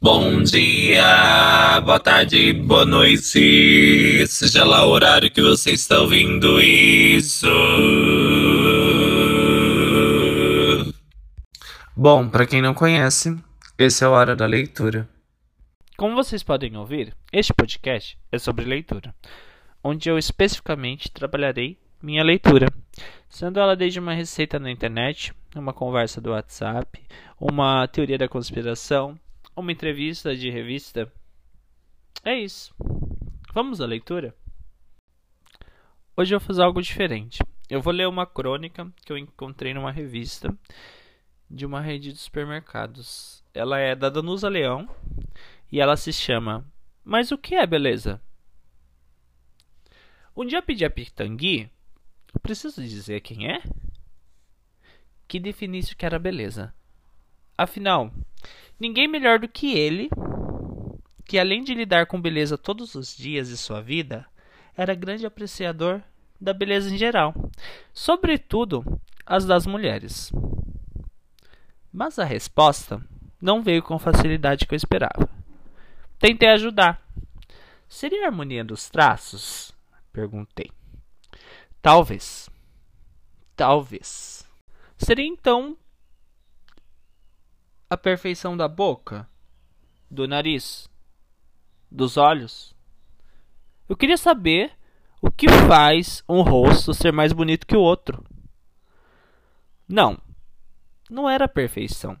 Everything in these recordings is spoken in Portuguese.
Bom dia, boa tarde, boa noite, seja lá o horário que você está ouvindo isso. Bom, para quem não conhece, esse é o Hora da Leitura. Como vocês podem ouvir, este podcast é sobre leitura, onde eu especificamente trabalharei minha leitura, sendo ela desde uma receita na internet, uma conversa do WhatsApp, uma teoria da conspiração, uma entrevista de revista. É isso. Vamos à leitura? Hoje eu vou fazer algo diferente. Eu vou ler uma crônica que eu encontrei numa revista de uma rede de supermercados. Ela é da Danusa Leão e ela se chama Mas o que é beleza? Um dia pedi a Pitangui, preciso dizer quem é? Que definisse o que era beleza. Afinal, ninguém melhor do que ele, que além de lidar com beleza todos os dias de sua vida, era grande apreciador da beleza em geral, sobretudo as das mulheres. Mas a resposta não veio com a facilidade que eu esperava. Tentei ajudar. Seria a harmonia dos traços? Perguntei. Talvez. Talvez. Seria então a perfeição da boca, do nariz, dos olhos? Eu queria saber o que faz um rosto ser mais bonito que o outro. Não, não era perfeição.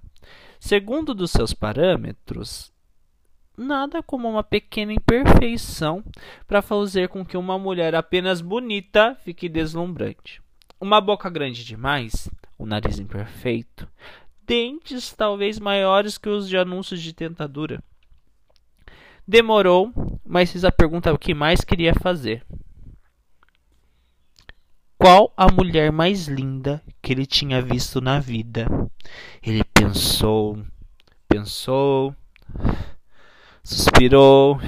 Segundo dos seus parâmetros, nada como uma pequena imperfeição para fazer com que uma mulher apenas bonita fique deslumbrante. Uma boca grande demais, um nariz imperfeito, dentes talvez maiores que os de anúncios de tentadura. Demorou, mas fiz a pergunta o que mais queria fazer. Qual a mulher mais linda que ele tinha visto na vida? Ele pensou, pensou, suspirou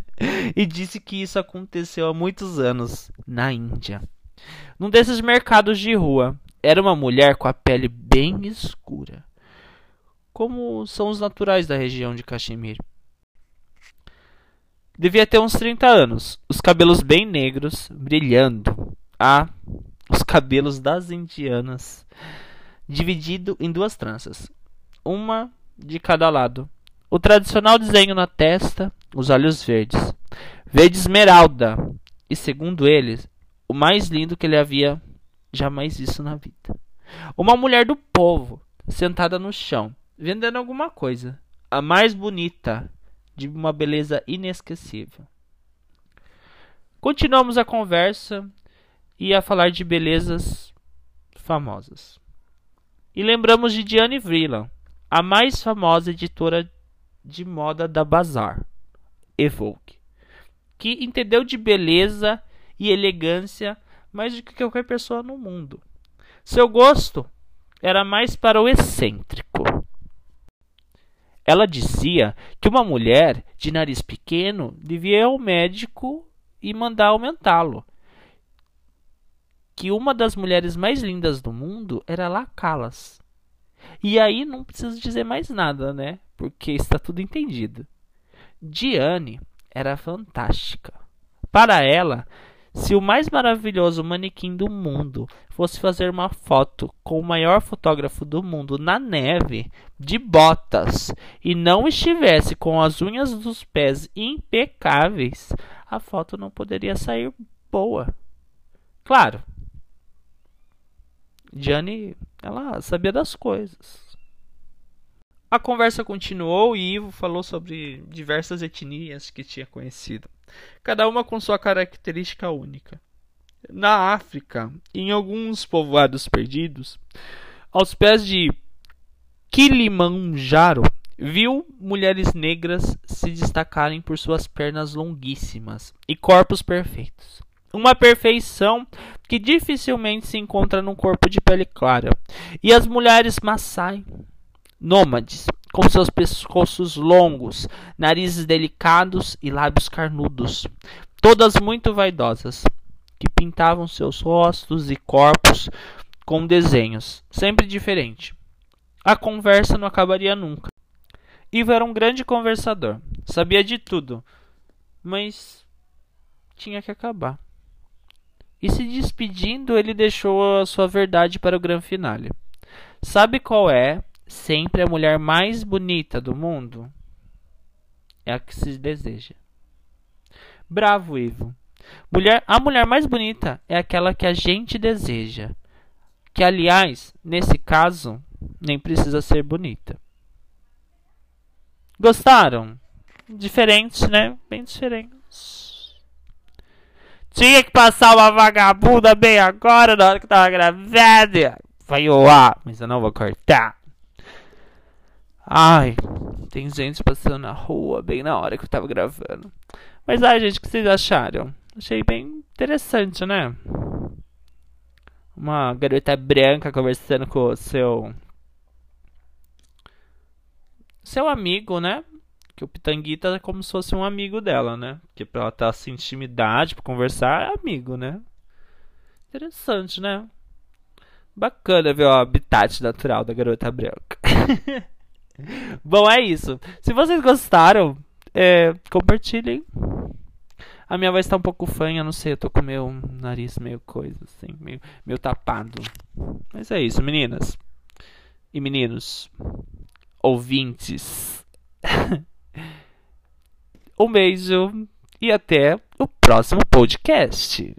e disse que isso aconteceu há muitos anos na Índia. Num desses mercados de rua, era uma mulher com a pele bem escura, como são os naturais da região de Caxemir. Devia ter uns 30 anos, os cabelos bem negros, brilhando. Ah, os cabelos das indianas, dividido em duas tranças, uma de cada lado. O tradicional desenho na testa, os olhos verdes, verde esmeralda, e segundo eles, o mais lindo que ele havia jamais visto na vida. Uma mulher do povo, sentada no chão, vendendo alguma coisa, a mais bonita, de uma beleza inesquecível. Continuamos a conversa e a falar de belezas famosas. E lembramos de Diane Vreeland, a mais famosa editora de moda da Bazar, Evoque, que entendeu de beleza e elegância mais do que qualquer pessoa no mundo. Seu gosto era mais para o excêntrico. Ela dizia que uma mulher de nariz pequeno devia ir ao médico e mandar aumentá-lo que uma das mulheres mais lindas do mundo era La Callas. E aí não preciso dizer mais nada, né? Porque está tudo entendido. Diane era fantástica. Para ela, se o mais maravilhoso manequim do mundo fosse fazer uma foto com o maior fotógrafo do mundo na neve, de botas, e não estivesse com as unhas dos pés impecáveis, a foto não poderia sair boa. Claro, Diane, ela sabia das coisas. A conversa continuou e Ivo falou sobre diversas etnias que tinha conhecido, cada uma com sua característica única. Na África, em alguns povoados perdidos, aos pés de Kilimanjaro, viu mulheres negras se destacarem por suas pernas longuíssimas e corpos perfeitos. Uma perfeição que dificilmente se encontra num corpo de pele clara. E as mulheres Maasai, nômades, com seus pescoços longos, narizes delicados e lábios carnudos, todas muito vaidosas, que pintavam seus rostos e corpos com desenhos, sempre diferentes. A conversa não acabaria nunca. Ivo era um grande conversador, sabia de tudo, mas tinha que acabar. E se despedindo, ele deixou a sua verdade para o grande finale. Sabe qual é sempre a mulher mais bonita do mundo? É a que se deseja. Bravo, Ivo. Mulher, a mulher mais bonita é aquela que a gente deseja. Que, aliás, nesse caso, nem precisa ser bonita. Gostaram? Diferentes, né? Bem diferentes. Tinha que passar uma vagabunda bem agora, na hora que tava gravando. Vai lá, mas eu não vou cortar. Ai, tem gente passando na rua bem na hora que eu tava gravando. Mas ai, gente, o que vocês acharam? Achei bem interessante, né? Uma garota branca conversando com o seu. Seu amigo, né? Que o Pitanguita é como se fosse um amigo dela, né? Porque pra ela ter essa intimidade pra conversar, é amigo, né? Interessante, né? Bacana ver o habitat natural da garota branca. Bom, é isso. Se vocês gostaram, é, compartilhem. A minha voz tá um pouco fanha, não sei, eu tô com meu nariz meio coisa, assim, meio, meio tapado. Mas é isso, meninas. E meninos. Ouvintes. um beijo e até o próximo podcast.